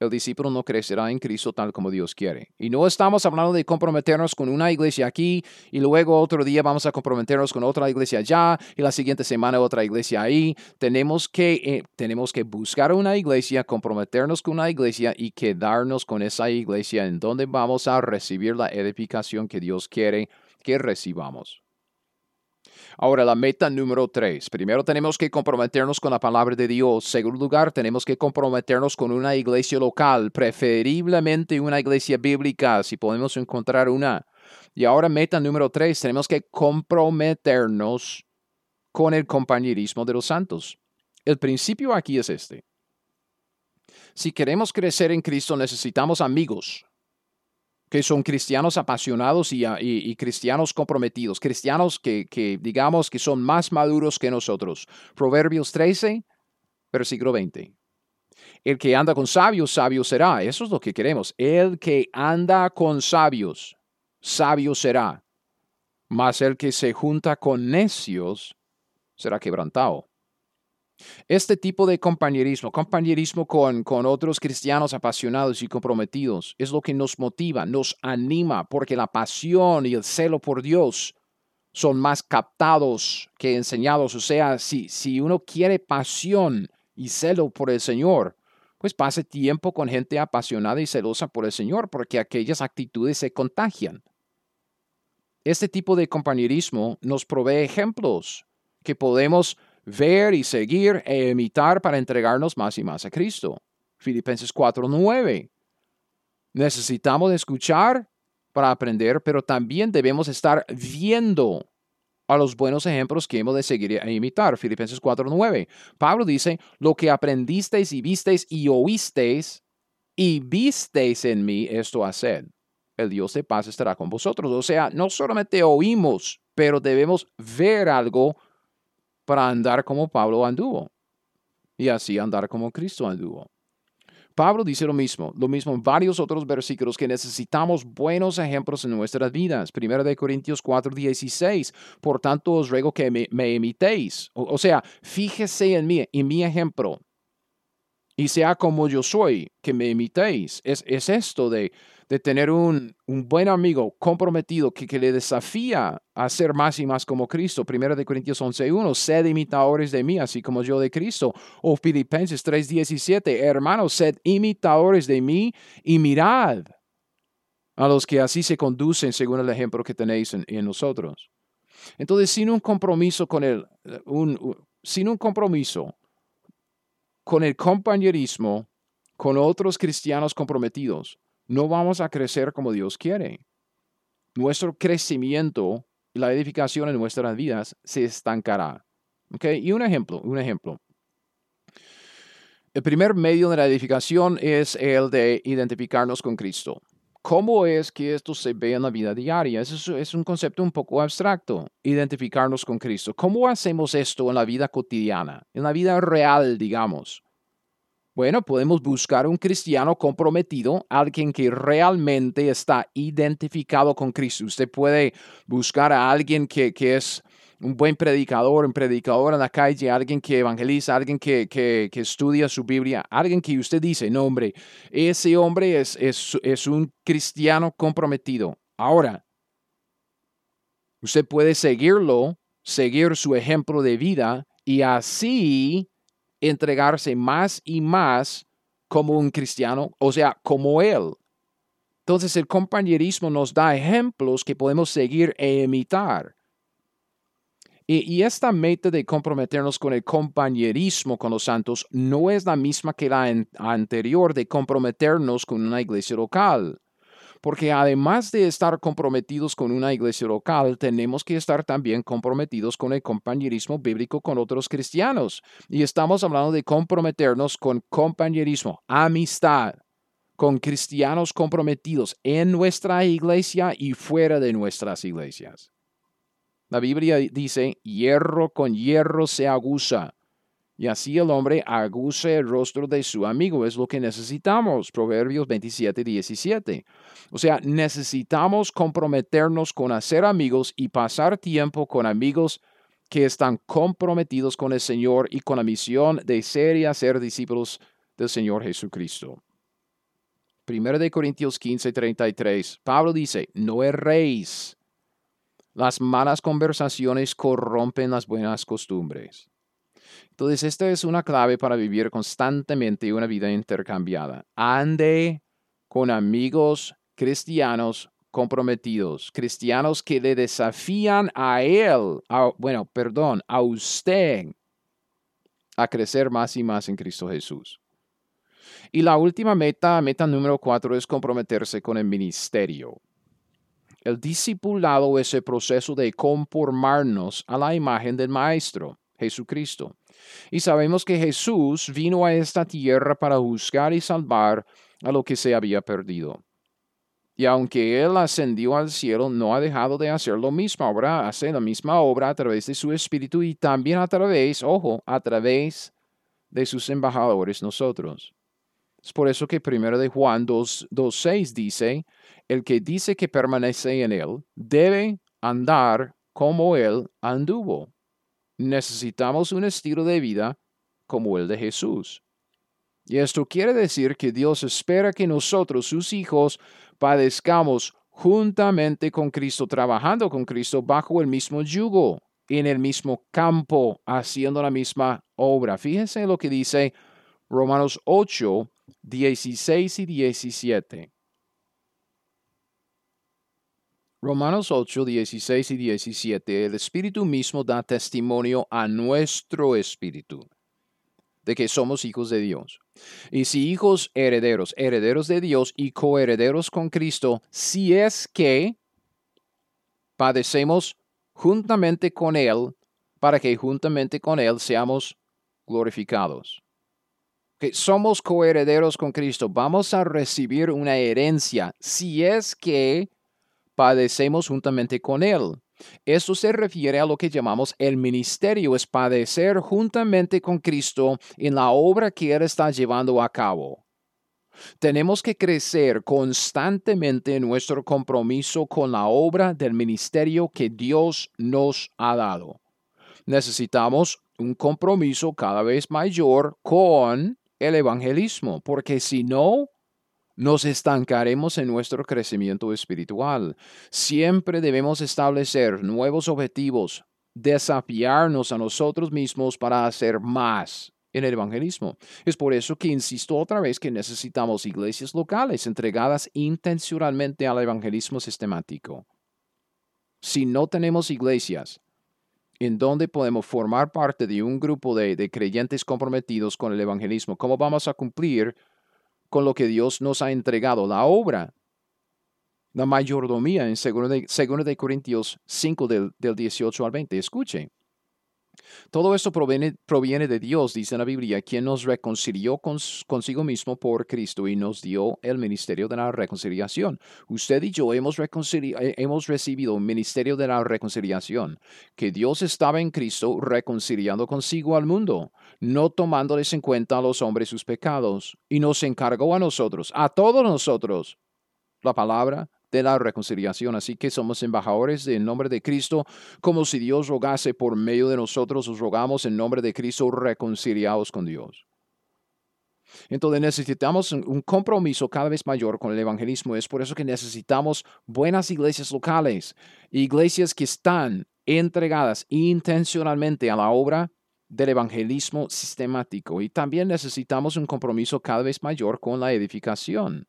el discípulo no crecerá en Cristo tal como Dios quiere. Y no estamos hablando de comprometernos con una iglesia aquí y luego otro día vamos a comprometernos con otra iglesia allá y la siguiente semana otra iglesia ahí. Tenemos que, eh, tenemos que buscar una iglesia, comprometernos con una iglesia y quedarnos con esa iglesia en donde vamos a recibir la edificación que Dios quiere que recibamos. Ahora, la meta número tres. Primero tenemos que comprometernos con la palabra de Dios. Segundo lugar, tenemos que comprometernos con una iglesia local, preferiblemente una iglesia bíblica, si podemos encontrar una. Y ahora, meta número tres, tenemos que comprometernos con el compañerismo de los santos. El principio aquí es este. Si queremos crecer en Cristo, necesitamos amigos que son cristianos apasionados y, cristianos comprometidos, cristianos que, que, digamos que son más maduros que nosotros. Proverbios 13, versículo 20. El que anda con sabios, sabio será. Eso es lo que queremos. El que anda con sabios, sabio será. Mas el que se junta con necios será quebrantado. Este tipo de compañerismo, compañerismo con, con otros cristianos apasionados y comprometidos, es lo que nos motiva, nos anima, porque la pasión y el celo por Dios son más captados que enseñados. O sea, si, si uno quiere pasión y celo por el Señor, pues pase tiempo con gente apasionada y celosa por el Señor, porque aquellas actitudes se contagian. Este tipo de compañerismo nos provee ejemplos que podemos ver y seguir e imitar para entregarnos más y más a Cristo. Filipenses 4:9. Necesitamos escuchar para aprender, pero también debemos estar viendo a los buenos ejemplos que hemos de seguir e imitar. Filipenses 4:9. Pablo dice, lo que aprendisteis y visteis y oísteis y visteis en mí, esto haced. El Dios de paz estará con vosotros. O sea, no solamente oímos, pero debemos ver algo para andar como Pablo anduvo y así andar como Cristo anduvo. Pablo dice lo mismo, lo mismo en varios otros versículos que necesitamos buenos ejemplos en nuestras vidas. Primero de Corintios 4, 16. Por tanto os ruego que me, imitéis. O, sea, fíjese en mí, en mi ejemplo. Y sea como yo soy, que me imitéis. Es, es esto de de tener un, buen amigo comprometido que, que, le desafía a ser más y más como Cristo. Primero de Corintios 11.1, sed imitadores de mí, así como yo de Cristo. O Filipenses 3.17, hermanos, sed imitadores de mí y mirad a los que así se conducen según el ejemplo que tenéis en, nosotros. Entonces, sin un compromiso con el, un, sin un compromiso con el compañerismo con otros cristianos comprometidos, no vamos a crecer como Dios quiere. Nuestro crecimiento y la edificación en nuestras vidas se estancará. ¿Okay? Y un ejemplo, un ejemplo. El primer medio de la edificación es el de identificarnos con Cristo. ¿Cómo es que esto se ve en la vida diaria? Eso es un concepto un poco abstracto, identificarnos con Cristo. ¿Cómo hacemos esto en la vida cotidiana, en la vida real, digamos? Bueno, podemos buscar un cristiano comprometido, alguien que realmente está identificado con Cristo. Usted puede buscar a alguien que, es un buen predicador, un predicador en la calle, alguien que evangeliza, alguien que, que, estudia su Biblia, alguien que usted dice, no hombre, ese hombre es, es, es un cristiano comprometido. Ahora, usted puede seguirlo, seguir su ejemplo de vida y así entregarse más y más como un cristiano, o sea, como Él. Entonces el compañerismo nos da ejemplos que podemos seguir e imitar. Y, esta meta de comprometernos con el compañerismo con los santos no es la misma que la anterior de comprometernos con una iglesia local porque además de estar comprometidos con una iglesia local, tenemos que estar también comprometidos con el compañerismo bíblico con otros cristianos. Y estamos hablando de comprometernos con compañerismo, amistad, con cristianos comprometidos en nuestra iglesia y fuera de nuestras iglesias. La Biblia dice, hierro con hierro se aguza y así el hombre aguce el rostro de su amigo. Es lo que necesitamos. Proverbios 27, 17. O sea, necesitamos comprometernos con hacer amigos y pasar tiempo con amigos que están comprometidos con el Señor y con la misión de ser y hacer discípulos del Señor Jesucristo. Primero de Corintios 15, 33. Pablo dice, no erréis. Las malas conversaciones corrompen las buenas costumbres. Entonces, esta es una clave para vivir constantemente una vida intercambiada. Ande con amigos cristianos comprometidos, cristianos que le desafían a él, bueno, perdón, a usted a crecer más y más en Cristo Jesús. Y la última meta, meta número cuatro, es comprometerse con el ministerio. El discipulado es el proceso de conformarnos a la imagen del Maestro, Jesucristo. Y sabemos que Jesús vino a esta tierra para buscar y salvar a lo que se había perdido. Y aunque Él ascendió al cielo, no ha dejado de hacer lo mismo. Ahora hace la misma obra a través de su Espíritu y también a través, ojo, a través de sus embajadores nosotros. Es por eso que primero de Juan 2.6 dice, el que dice que permanece en Él debe andar como Él anduvo necesitamos un estilo de vida como el de Jesús. Y esto quiere decir que Dios espera que nosotros, sus hijos, padezcamos juntamente con Cristo, trabajando con Cristo bajo el mismo yugo, en el mismo campo, haciendo la misma obra. Fíjense lo que dice Romanos 8, 16 y 17. Romanos 8, 16 y 17. El Espíritu mismo da testimonio a nuestro espíritu de que somos hijos de Dios. Y si hijos herederos, herederos de Dios y coherederos con Cristo, si es que padecemos juntamente con Él, para que juntamente con Él seamos glorificados. Que somos coherederos con Cristo, vamos a recibir una herencia si es que padecemos juntamente con Él. Esto se refiere a lo que llamamos el ministerio, es padecer juntamente con Cristo en la obra que Él está llevando a cabo. Tenemos que crecer constantemente en nuestro compromiso con la obra del ministerio que Dios nos ha dado. Necesitamos un compromiso cada vez mayor con el evangelismo, porque si no, nos estancaremos en nuestro crecimiento espiritual. Siempre debemos establecer nuevos objetivos, desafiarnos a nosotros mismos para hacer más en el evangelismo. Es por eso que insisto otra vez que necesitamos iglesias locales entregadas intencionalmente al evangelismo sistemático. Si no tenemos iglesias en donde podemos formar parte de un grupo de, de creyentes comprometidos con el evangelismo, ¿cómo vamos a cumplir con lo que Dios nos ha entregado, la obra, la mayordomía en 2 de, Corintios 5 del, del 18 al 20. Escuche. Todo esto proviene, proviene, de Dios, dice la Biblia, quien nos reconcilió consigo mismo por Cristo y nos dio el ministerio de la reconciliación. Usted y yo hemos, eh, hemos recibido un ministerio de la reconciliación, que Dios estaba en Cristo reconciliando consigo al mundo, no tomándoles en cuenta a los hombres sus pecados, y nos encargó a nosotros, a todos nosotros, la palabra de la reconciliación. Así que somos embajadores en nombre de Cristo, como si Dios rogase por medio de nosotros, os rogamos en nombre de Cristo reconciliados con Dios. Entonces necesitamos un compromiso cada vez mayor con el evangelismo. Es por eso que necesitamos buenas iglesias locales, iglesias que están entregadas intencionalmente a la obra del evangelismo sistemático. Y también necesitamos un compromiso cada vez mayor con la edificación.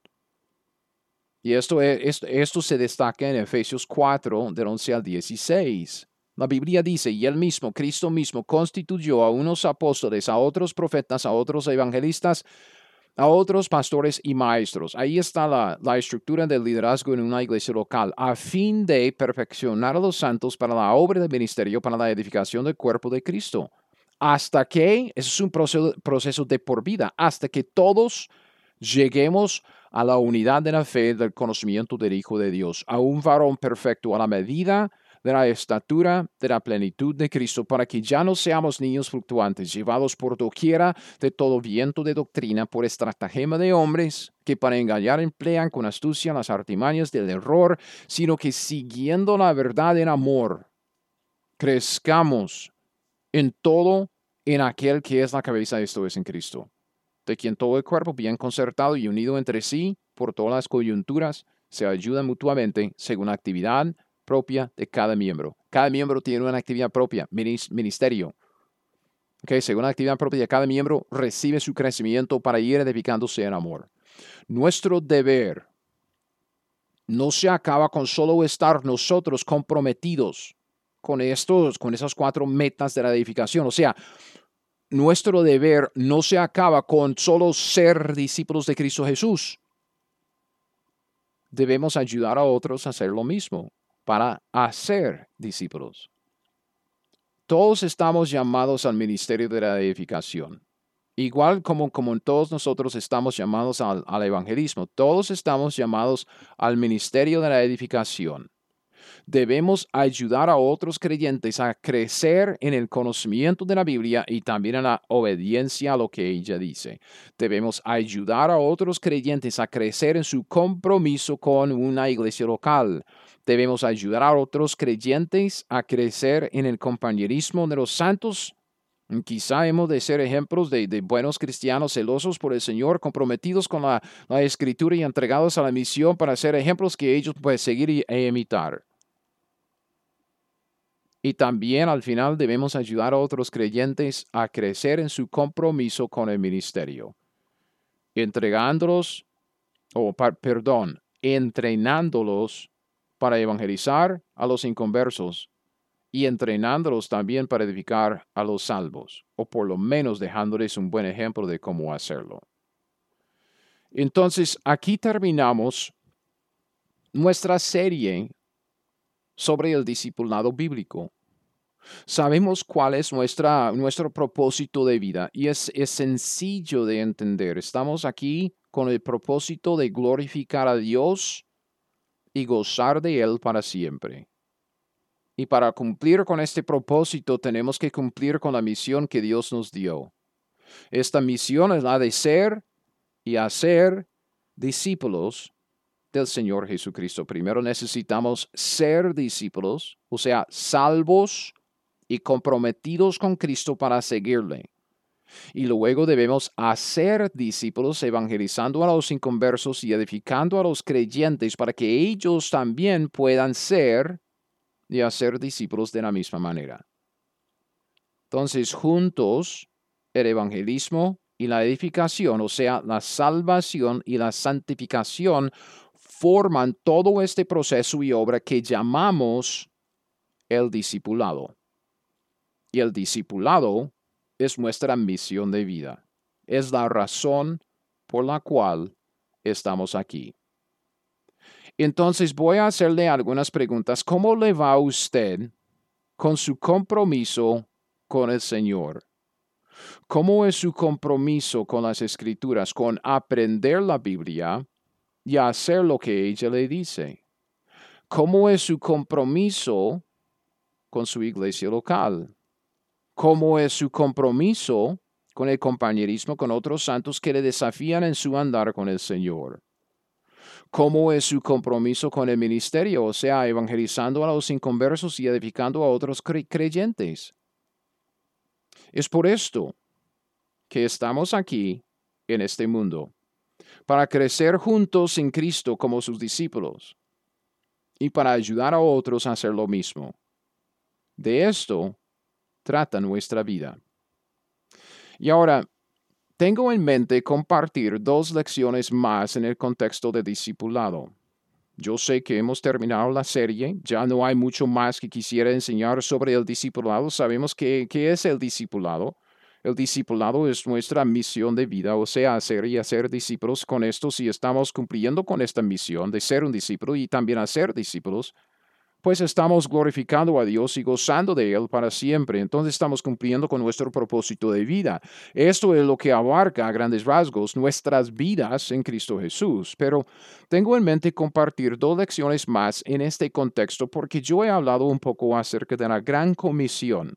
Y esto, esto, se destaca en Efesios 4, del 11 al 16. La Biblia dice, y él mismo, Cristo mismo, constituyó a unos apóstoles, a otros profetas, a otros evangelistas, a otros pastores y maestros. Ahí está la, la, estructura del liderazgo en una iglesia local, a fin de perfeccionar a los santos para la obra del ministerio, para la edificación del cuerpo de Cristo. Hasta que, eso es un proceso, de por vida, hasta que todos lleguemos a la unidad de la fe del conocimiento del Hijo de Dios, a un varón perfecto a la medida de la estatura de la plenitud de Cristo, para que ya no seamos niños fluctuantes, llevados por doquiera de todo viento de doctrina, por estratagema de hombres, que para engañar emplean con astucia las artimañas del error, sino que siguiendo la verdad en amor, crezcamos en todo en aquel que es la cabeza, esto es en Cristo de quien todo el cuerpo, bien concertado y unido entre sí por todas las coyunturas, se ayuda mutuamente según la actividad propia de cada miembro. Cada miembro tiene una actividad propia, ministerio. Okay, según la actividad propia de cada miembro, recibe su crecimiento para ir edificándose en amor. Nuestro deber no se acaba con solo estar nosotros comprometidos con estos, con esas cuatro metas de la edificación. O sea, nuestro deber no se acaba con solo ser discípulos de Cristo Jesús. Debemos ayudar a otros a hacer lo mismo para hacer discípulos. Todos estamos llamados al ministerio de la edificación. Igual como, como todos nosotros estamos llamados al, al evangelismo, todos estamos llamados al ministerio de la edificación debemos ayudar a otros creyentes a crecer en el conocimiento de la Biblia y también en la obediencia a lo que ella dice. Debemos ayudar a otros creyentes a crecer en su compromiso con una iglesia local. Debemos ayudar a otros creyentes a crecer en el compañerismo de los santos Quizá hemos de ser ejemplos de, buenos cristianos celosos por el Señor, comprometidos con la, escritura y entregados a la misión para ser ejemplos que ellos pueden seguir e imitar. Y también al final debemos ayudar a otros creyentes a crecer en su compromiso con el ministerio, entregándolos, o perdón, entrenándolos para evangelizar a los inconversos y entrenándolos también para edificar a los salvos, o por lo menos dejándoles un buen ejemplo de cómo hacerlo. Entonces, aquí terminamos nuestra serie sobre el discipulado bíblico. Sabemos cuál es nuestra, nuestro propósito de vida y es, es sencillo de entender. Estamos aquí con el propósito de glorificar a Dios y gozar de Él para siempre. Y para cumplir con este propósito tenemos que cumplir con la misión que Dios nos dio. Esta misión es la de ser y hacer discípulos del Señor Jesucristo. Primero necesitamos ser discípulos, o sea, salvos y comprometidos con Cristo para seguirle. Y luego debemos hacer discípulos evangelizando a los inconversos y edificando a los creyentes para que ellos también puedan ser y hacer discípulos de la misma manera. Entonces, juntos, el evangelismo y la edificación, o sea, la salvación y la santificación, forman todo este proceso y obra que llamamos el discipulado. Y el discipulado es nuestra misión de vida. Es la razón por la cual estamos aquí. Entonces voy a hacerle algunas preguntas. ¿Cómo le va a usted con su compromiso con el Señor? ¿Cómo es su compromiso con las escrituras, con aprender la Biblia y hacer lo que ella le dice? ¿Cómo es su compromiso con su iglesia local? ¿Cómo es su compromiso con el compañerismo con otros santos que le desafían en su andar con el Señor? cómo es su compromiso con el ministerio, o sea, evangelizando a los inconversos y edificando a otros creyentes. Es por esto que estamos aquí en este mundo, para crecer juntos en Cristo como sus discípulos y para ayudar a otros a hacer lo mismo. De esto trata nuestra vida. Y ahora, tengo en mente compartir dos lecciones más en el contexto de discipulado. Yo sé que hemos terminado la serie, ya no hay mucho más que quisiera enseñar sobre el discipulado. Sabemos qué es el discipulado. El discipulado es nuestra misión de vida, o sea, hacer y hacer discípulos con esto si estamos cumpliendo con esta misión de ser un discípulo y también hacer discípulos pues estamos glorificando a Dios y gozando de Él para siempre. Entonces estamos cumpliendo con nuestro propósito de vida. Esto es lo que abarca a grandes rasgos nuestras vidas en Cristo Jesús. Pero tengo en mente compartir dos lecciones más en este contexto porque yo he hablado un poco acerca de la gran comisión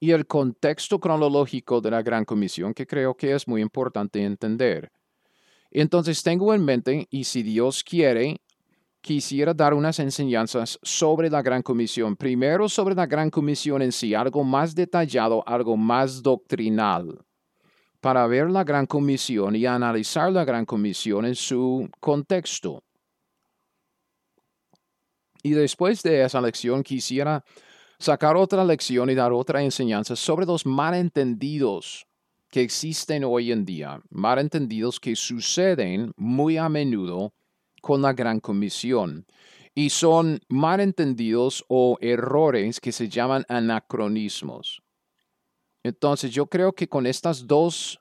y el contexto cronológico de la gran comisión que creo que es muy importante entender. Entonces tengo en mente, y si Dios quiere, quisiera dar unas enseñanzas sobre la Gran Comisión. Primero sobre la Gran Comisión en sí, algo más detallado, algo más doctrinal, para ver la Gran Comisión y analizar la Gran Comisión en su contexto. Y después de esa lección quisiera sacar otra lección y dar otra enseñanza sobre los malentendidos que existen hoy en día, malentendidos que suceden muy a menudo con la gran comisión y son malentendidos o errores que se llaman anacronismos. Entonces yo creo que con estas dos,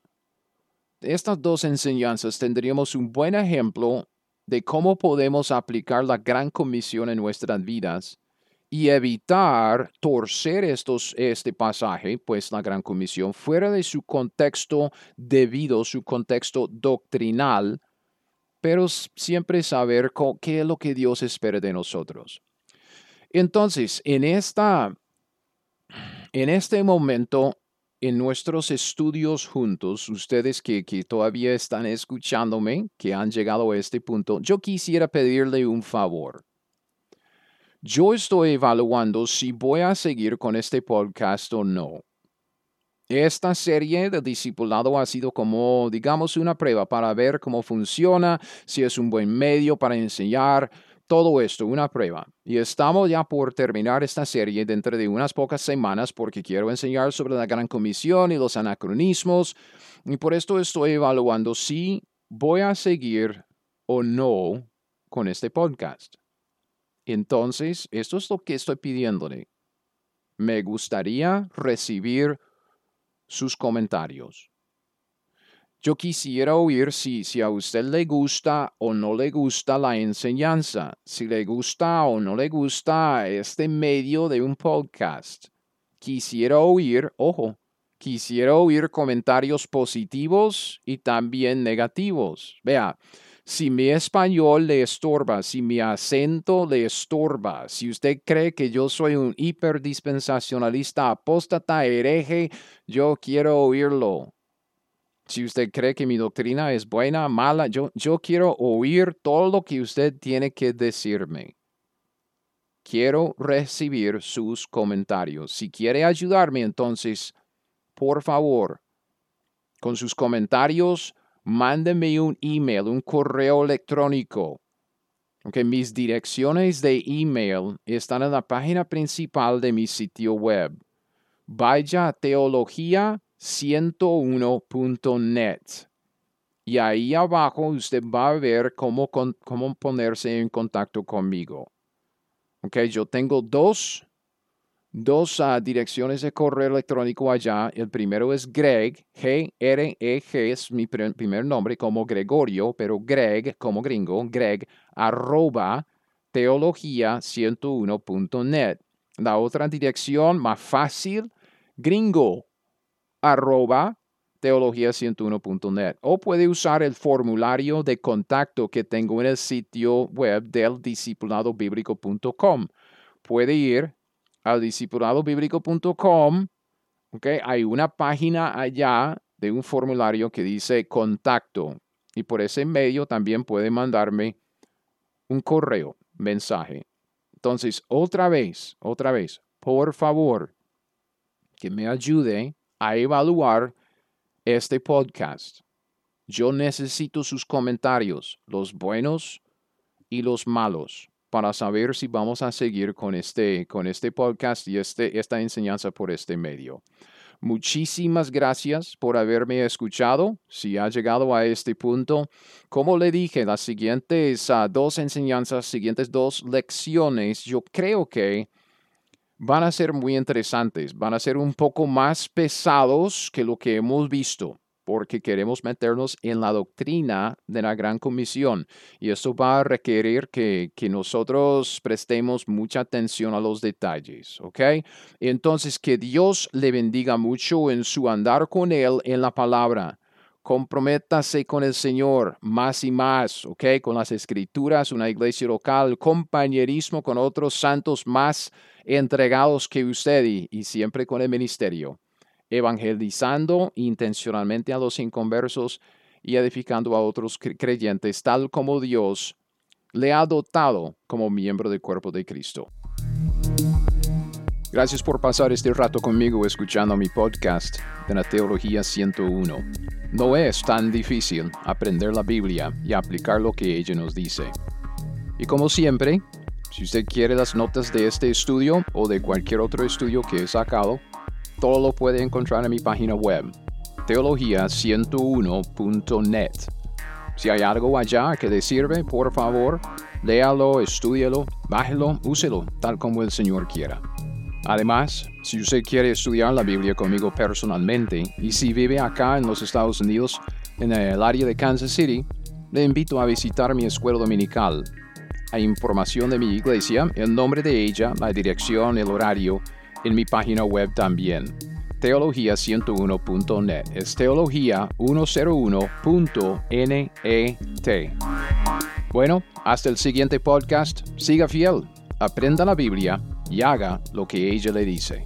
estas dos enseñanzas tendríamos un buen ejemplo de cómo podemos aplicar la gran comisión en nuestras vidas y evitar torcer estos, este pasaje, pues la gran comisión, fuera de su contexto debido, su contexto doctrinal, pero siempre saber qué es lo que Dios espera de nosotros. Entonces, en, esta, en este momento, en nuestros estudios juntos, ustedes que, que todavía están escuchándome, que han llegado a este punto, yo quisiera pedirle un favor. Yo estoy evaluando si voy a seguir con este podcast o no. Esta serie de discipulado ha sido como, digamos, una prueba para ver cómo funciona, si es un buen medio para enseñar, todo esto, una prueba. Y estamos ya por terminar esta serie dentro de unas pocas semanas porque quiero enseñar sobre la gran comisión y los anacronismos. Y por esto estoy evaluando si voy a seguir o no con este podcast. Entonces, esto es lo que estoy pidiéndole. Me gustaría recibir sus comentarios. Yo quisiera oír si, si a usted le gusta o no le gusta la enseñanza, si le gusta o no le gusta este medio de un podcast. Quisiera oír, ojo, quisiera oír comentarios positivos y también negativos. Vea, si mi español le estorba, si mi acento le estorba, si usted cree que yo soy un hiperdispensacionalista apóstata hereje, yo quiero oírlo. Si usted cree que mi doctrina es buena, mala, yo, yo quiero oír todo lo que usted tiene que decirme. Quiero recibir sus comentarios. Si quiere ayudarme, entonces, por favor, con sus comentarios, mándeme un email, un correo electrónico. Okay, mis direcciones de email están en la página principal de mi sitio web. Vaya a teología 101.net. Y ahí abajo usted va a ver cómo, cómo ponerse en contacto conmigo. Ok, yo tengo dos, dos ah, direcciones de correo electrónico allá. El primero es Greg, G-R-E-G, es mi primer nombre como Gregorio, pero Greg como gringo, Greg, arroba teología101.net. La otra dirección más fácil, gringo arroba teología101.net o puede usar el formulario de contacto que tengo en el sitio web del discipuladobiblico.com. Puede ir al discipuladobiblico.com, okay, hay una página allá de un formulario que dice contacto y por ese medio también puede mandarme un correo, mensaje. Entonces, otra vez, otra vez, por favor, que me ayude a evaluar este podcast. Yo necesito sus comentarios, los buenos y los malos, para saber si vamos a seguir con este, con este podcast y este, esta enseñanza por este medio. Muchísimas gracias por haberme escuchado. Si ha llegado a este punto, como le dije, las siguientes ah, dos enseñanzas, siguientes dos lecciones, yo creo que van a ser muy interesantes, van a ser un poco más pesados que lo que hemos visto, porque queremos meternos en la doctrina de la gran comisión y esto va a requerir que, que nosotros prestemos mucha atención a los detalles, ¿ok? Entonces, que Dios le bendiga mucho en su andar con Él en la palabra comprométase con el Señor más y más, ¿ok? Con las escrituras, una iglesia local, compañerismo con otros santos más entregados que usted y, siempre con el ministerio, evangelizando intencionalmente a los inconversos y edificando a otros creyentes, tal como Dios le ha dotado como miembro del cuerpo de Cristo. Gracias por pasar este rato conmigo escuchando mi podcast de la Teología 101. No es tan difícil aprender la Biblia y aplicar lo que ella nos dice. Y como siempre, si usted quiere las notas de este estudio o de cualquier otro estudio que he sacado, todo lo puede encontrar en mi página web, teología101.net. Si hay algo allá que le sirve, por favor, léalo, estúdielo, bájelo, úselo, tal como el Señor quiera. Además, si usted quiere estudiar la Biblia conmigo personalmente y si vive acá en los Estados Unidos, en el área de Kansas City, le invito a visitar mi escuela dominical hay información de mi iglesia, el nombre de ella, la dirección, el horario, en mi página web también. Teología101.net. Es teología101.net. Bueno, hasta el siguiente podcast. Siga fiel, aprenda la Biblia y haga lo que ella le dice.